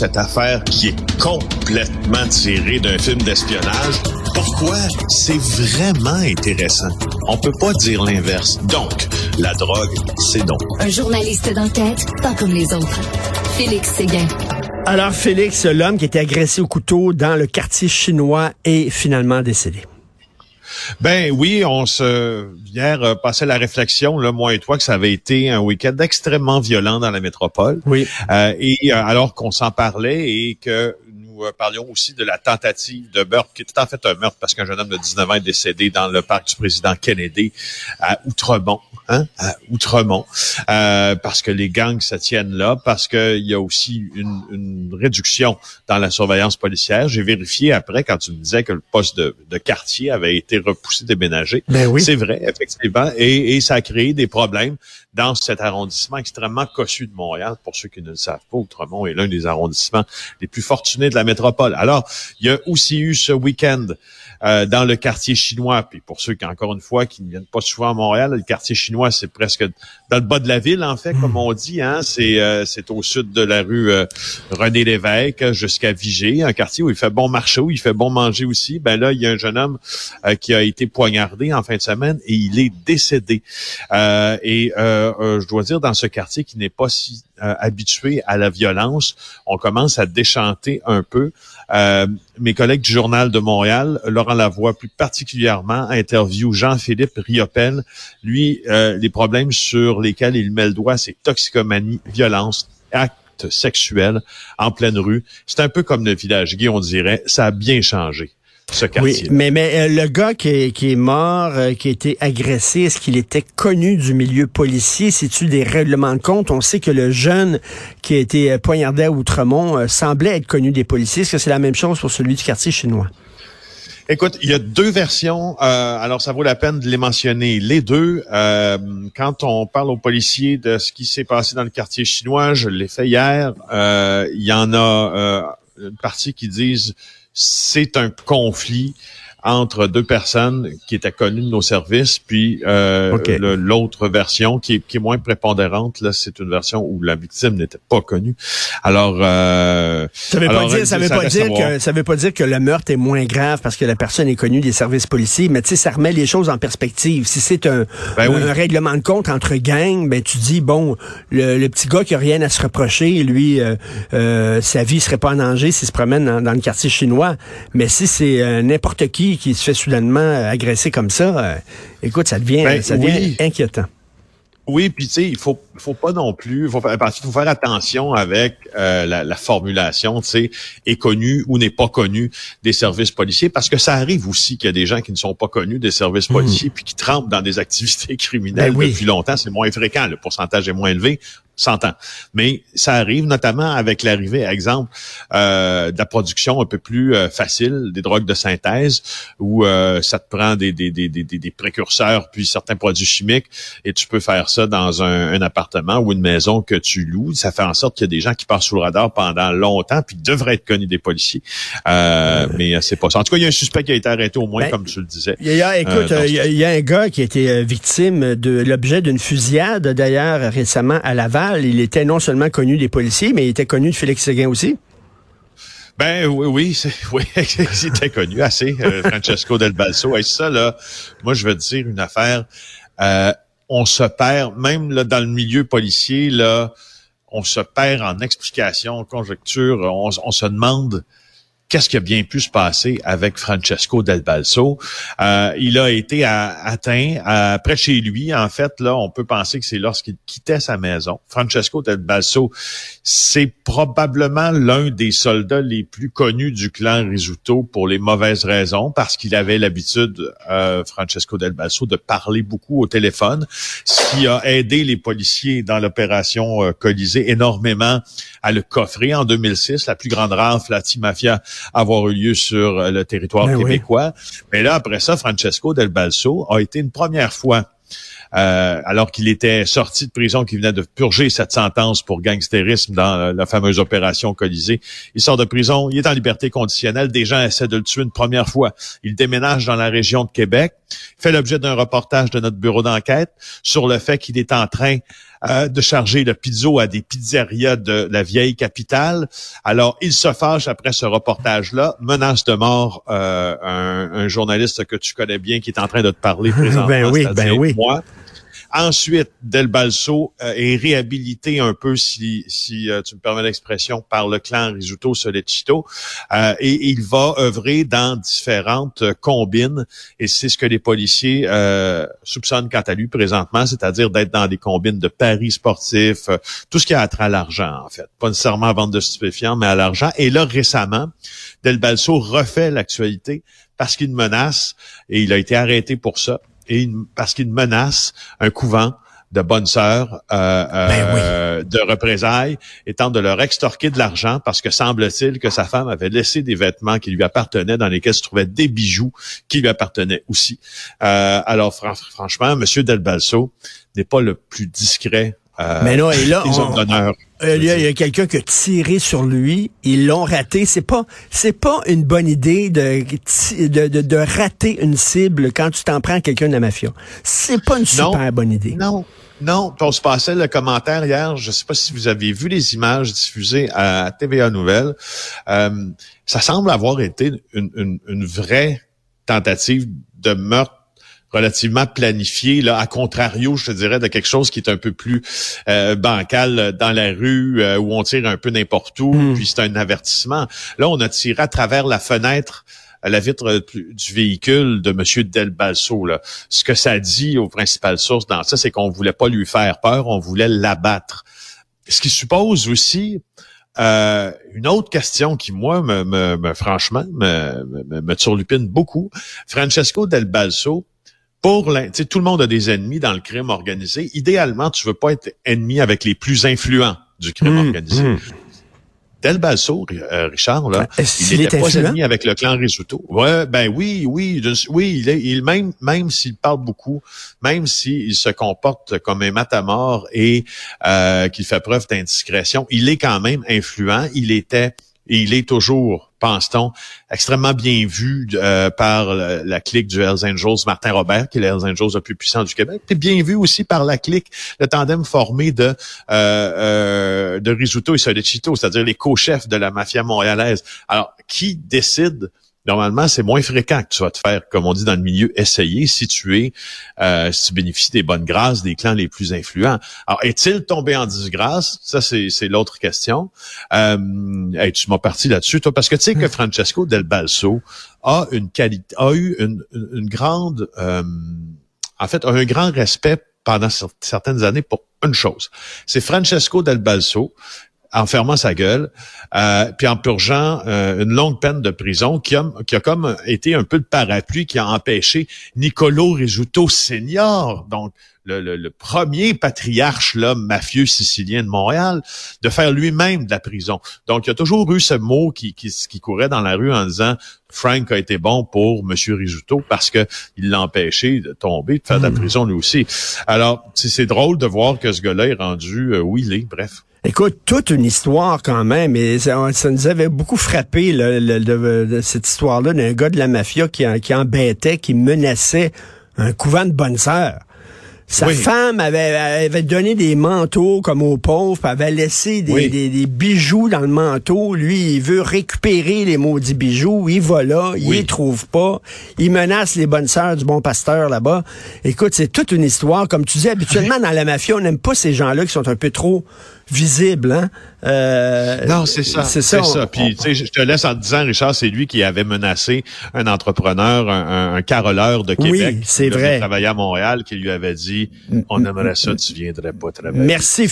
cette affaire qui est complètement tirée d'un film d'espionnage. Pourquoi? C'est vraiment intéressant. On peut pas dire l'inverse. Donc, la drogue, c'est donc. Un journaliste d'enquête, pas comme les autres. Félix Séguin. Alors, Félix, l'homme qui était agressé au couteau dans le quartier chinois est finalement décédé. Ben oui, on se hier euh, passait la réflexion, là, moi et toi, que ça avait été un week-end extrêmement violent dans la métropole. Oui. Euh, et euh, alors qu'on s'en parlait et que nous euh, parlions aussi de la tentative de meurtre, qui était en fait un meurtre parce qu'un jeune homme de 19 ans est décédé dans le parc du président Kennedy à Outremont, hein, à Outremont, euh, parce que les gangs se tiennent là, parce qu'il y a aussi une, une, réduction dans la surveillance policière. J'ai vérifié après quand tu me disais que le poste de, de quartier avait été repoussé, déménagé. Ben oui. C'est vrai, effectivement, et, et ça a créé des problèmes dans cet arrondissement extrêmement cossu de Montréal. Pour ceux qui ne le savent pas, Outremont est l'un des arrondissements les plus fortunés de la Alors, il y a aussi eu ce week-end euh, dans le quartier chinois. Puis pour ceux qui, encore une fois, qui ne viennent pas souvent à Montréal, le quartier chinois, c'est presque dans le bas de la ville, en fait, comme on dit. Hein? C'est euh, c'est au sud de la rue euh, René Lévesque jusqu'à Vigée, un quartier où il fait bon marcher, où il fait bon manger aussi. Ben là, il y a un jeune homme euh, qui a été poignardé en fin de semaine et il est décédé. Euh, et je dois dire, dans ce quartier qui n'est pas si habitué à la violence, on commence à déchanter un peu. Euh, mes collègues du Journal de Montréal, Laurent Lavoie plus particulièrement, interview Jean-Philippe Riopel. Lui, euh, les problèmes sur lesquels il met le doigt, c'est toxicomanie, violence, actes sexuels en pleine rue. C'est un peu comme le village gay, on dirait. Ça a bien changé. Oui, mais, mais euh, le gars qui est, qui est mort, euh, qui a été agressé, est-ce qu'il était connu du milieu policier? C'est-tu des règlements de compte? On sait que le jeune qui a été euh, poignardé à Outremont semblait être connu des policiers. Est-ce que c'est la même chose pour celui du quartier chinois? Écoute, il y a deux versions, alors ça vaut la peine de les mentionner. Les deux, quand on parle aux policiers de ce qui s'est passé dans le quartier chinois, je l'ai fait hier, il y en a une partie qui disent c'est un conflit entre deux personnes qui étaient connues de nos services, puis euh, l'autre version qui est, qui est moins prépondérante, là, c'est une version où la victime n'était pas connue. Alors, euh, ça veut pas dire, ça veut pas dire que ça veut pas dire que le meurtre est moins grave parce que la personne est connue des services policiers, mais tu sais, ça remet les choses en perspective. Si c'est un, ben un, règlement de compte entre gangs, ben tu dis bon, le, petit gars qui a rien à se reprocher, lui, euh, euh, sa vie serait pas en danger s'il se promène dans, dans, le quartier chinois. Mais si c'est euh, n'importe qui qui se fait soudainement euh, agresser comme ça, euh, écoute, ça devient, ben ça devient inquiétant. Oui, puis tu sais, il faut, faut pas non plus, il faut, faut faire attention avec euh, la, formulation, tu sais, est connu ou n'est pas connu des services policiers, parce que ça arrive aussi qu'il y a des gens qui ne sont pas connus des services hmm. policiers puis qui trempent dans des activités criminelles ben depuis longtemps. C'est moins fréquent, le pourcentage est moins élevé. 100 ans. Mais ça arrive notamment avec l'arrivée, exemple, euh, de la production un peu plus euh, facile des drogues de synthèse, où euh, ça te prend des, des, des, des, des précurseurs puis certains produits chimiques, et tu peux faire ça dans un, un appartement ou une maison que tu loues. Ça fait en sorte qu'il y a des gens qui passent sous le radar pendant longtemps, puis devraient être connus des policiers. Euh, mais c'est pas ça. En tout cas, il y a un suspect qui a été arrêté au moins, ben, comme tu le disais. Il y a, écoute, il y, a un gars qui a été victime de l'objet d'une fusillade, d'ailleurs, récemment à Laval il était non seulement connu des policiers, mais il était connu de Félix Séguin aussi. Ben oui, oui, oui, il était connu assez, euh, Francesco Del Balso. Et ça, là, moi, je veux dire une affaire. Euh, on se perd, même là, dans le milieu policier, là, on se perd en explications, en conjectures. On, on se demande qu'est-ce qui a bien pu se passer avec Francesco Del Balso? Euh, il a été atteint euh, près chez lui. En fait, là, on peut penser que c'est lorsqu'il quittait sa maison. Francesco Del Balso, c'est probablement l'un des soldats les plus connus du clan Risuto pour les mauvaises raisons, parce qu'il avait l'habitude, euh, Francesco Del Balso, de parler beaucoup au téléphone, ce qui a aidé les policiers dans l'opération euh, Colisée énormément à le coffrer en 2006, la plus grande rafle anti-mafia avoir eu lieu sur euh, le territoire ben québécois. Mais là, après ça, Francesco Del Balso a été une première fois euh, alors qu'il était sorti de prison, qu'il venait de purger cette sentence pour gangstérisme dans euh, la fameuse opération Colisée. Il sort de prison, il est en liberté conditionnelle. Des gens essaient de le tuer une première fois. Il déménage dans la région de Québec, fait l'objet d'un reportage de notre bureau d'enquête sur le fait qu'il est en train euh, de charger le pizzo à des pizzerias de la vieille capitale. Alors, il se fâche après ce reportage-là, menace de mort euh, un, un, journaliste que tu connais bien qui est en train de te parler présentement. ben oui, ben oui. Moi. Ensuite, Del Balso euh, est réhabilité un peu, si, si euh, tu me permets l'expression, par le clan Risuto Solecito, euh, et il va œuvrer dans différentes combines, et c'est ce que les policiers soupçonnent quant à lui présentement, c'est-à-dire d'être dans des combines de paris sportifs, tout ce qui a trait à l'argent, en fait. Pas nécessairement à vente de stupéfiants, mais à l'argent. Et là, récemment, Del Balso refait l'actualité parce qu'il menace, et il a été arrêté pour ça, et parce qu'il menace un couvent de bonnes sœurs euh, euh, ben de représailles, étant de leur extorquer de l'argent parce que semble-t-il que sa femme avait laissé des vêtements qui lui appartenaient, dans lesquels se trouvaient des bijoux qui lui appartenaient aussi. Euh, alors franchement, Monsieur Del Balso n'est pas le plus discret euh, mais non, et là, euh, il y a, quelqu'un qui a tiré sur lui, ils l'ont raté. C'est pas, c'est pas une bonne idée de, de, de, rater une cible quand tu t'en prends à quelqu'un de la mafia. C'est pas une super bonne idée. Non. Non, on se passait le commentaire hier. Je ne sais pas si vous avez vu les images diffusées à TVA Nouvelle. Euh, ça semble avoir été une, une, une vraie tentative de meurtre relativement planifié, là, à contrario, je te dirais, de quelque chose qui est un peu plus euh, bancal dans la rue, euh, où on tire un peu n'importe où, hmm. puis c'est un avertissement. Là, on a tiré à travers la fenêtre à la vitre du véhicule de M. Del Balso. Là. Ce que ça dit aux principales sources dans ça, c'est qu'on voulait pas lui faire peur, on voulait l'abattre. Ce qui suppose aussi euh, une autre question qui, moi, me, me, franchement, me, me, me turlupine beaucoup. Francesco Del Balso, pour tout le monde a des ennemis dans le crime organisé. Idéalement, tu veux pas être ennemi avec les plus influents du crime mmh, organisé. Mmh. Del euh, Richard, là, il n'était pas ennemi avec le clan Risuto. Ouais, ben oui, oui, oui, il est, il même, même s'il parle beaucoup, même s'il se comporte comme un matamor et euh, qu'il fait preuve d'indiscrétion, il est quand même influent. Il était il est toujours, pense-t-on, extrêmement bien vu euh, par la, clique du Hells Angels, Martin Robert, qui est le Hells Angels le plus puissant du Québec, puis bien vu aussi par la clique, le tandem formé de euh, euh, de Risuto et Solicito, c'est-à-dire les co-chefs de la mafia montréalaise. Alors, qui décide normalement, c'est moins fréquent que tu vas te faire, comme on dit dans le milieu, essayer si tu es, euh, si tu bénéficies des bonnes grâces des clans les plus influents. Alors, est-il tombé en disgrâce? Ça, c'est, l'autre question. Euh, tu m'as parti là-dessus, toi, parce que tu sais que hmm. Francesco Del Balso a une qualité, a eu une, une, grande, euh, en fait, un grand respect pendant certaines années pour une chose. C'est Francesco Del Balso en fermant sa gueule, euh, puis en purgeant euh, une longue peine de prison qui a, qui a comme été un peu de parapluie qui a empêché Nicolo Risuto Senior, donc le, le, premier patriarche là, mafieux sicilien de Montréal, de faire lui-même de la prison. Donc, il y a toujours eu ce mot qui, qui, qui courait dans la rue en disant Frank a été bon pour Monsieur Risuto parce que il l'a empêché de tomber, de faire de la hmm. prison lui aussi. Alors, c'est drôle de voir que ce gars-là est rendu euh, où il est, bref. Écoute, toute une histoire quand même, et ça, nous avait beaucoup frappé cette histoire-là d'un gars de la mafia qui, qui embêtait, qui menaçait un couvent de bonnes sœurs. Sa femme avait, avait donné des manteaux comme aux pauvres, avait laissé des, des, bijoux dans le manteau. Lui, il veut récupérer les maudits bijoux. Il va là, il les trouve pas. Il menace les bonnes sœurs du bon pasteur là-bas. Écoute, c'est toute une histoire. Comme tu dis, habituellement, dans la mafia, on n'aime pas ces gens-là qui sont un peu trop visibles. Hein? Euh, non, c'est ça. C'est ça. ça. Puis, tu sais, je te laisse en te disant, Richard, c'est lui qui avait menacé un entrepreneur, un, un, caroleur de Québec. Oui, c'est vrai. Qui travaillait à Montréal, qui lui avait dit, on aimerait ça, tu viendrais pas travailler. Merci.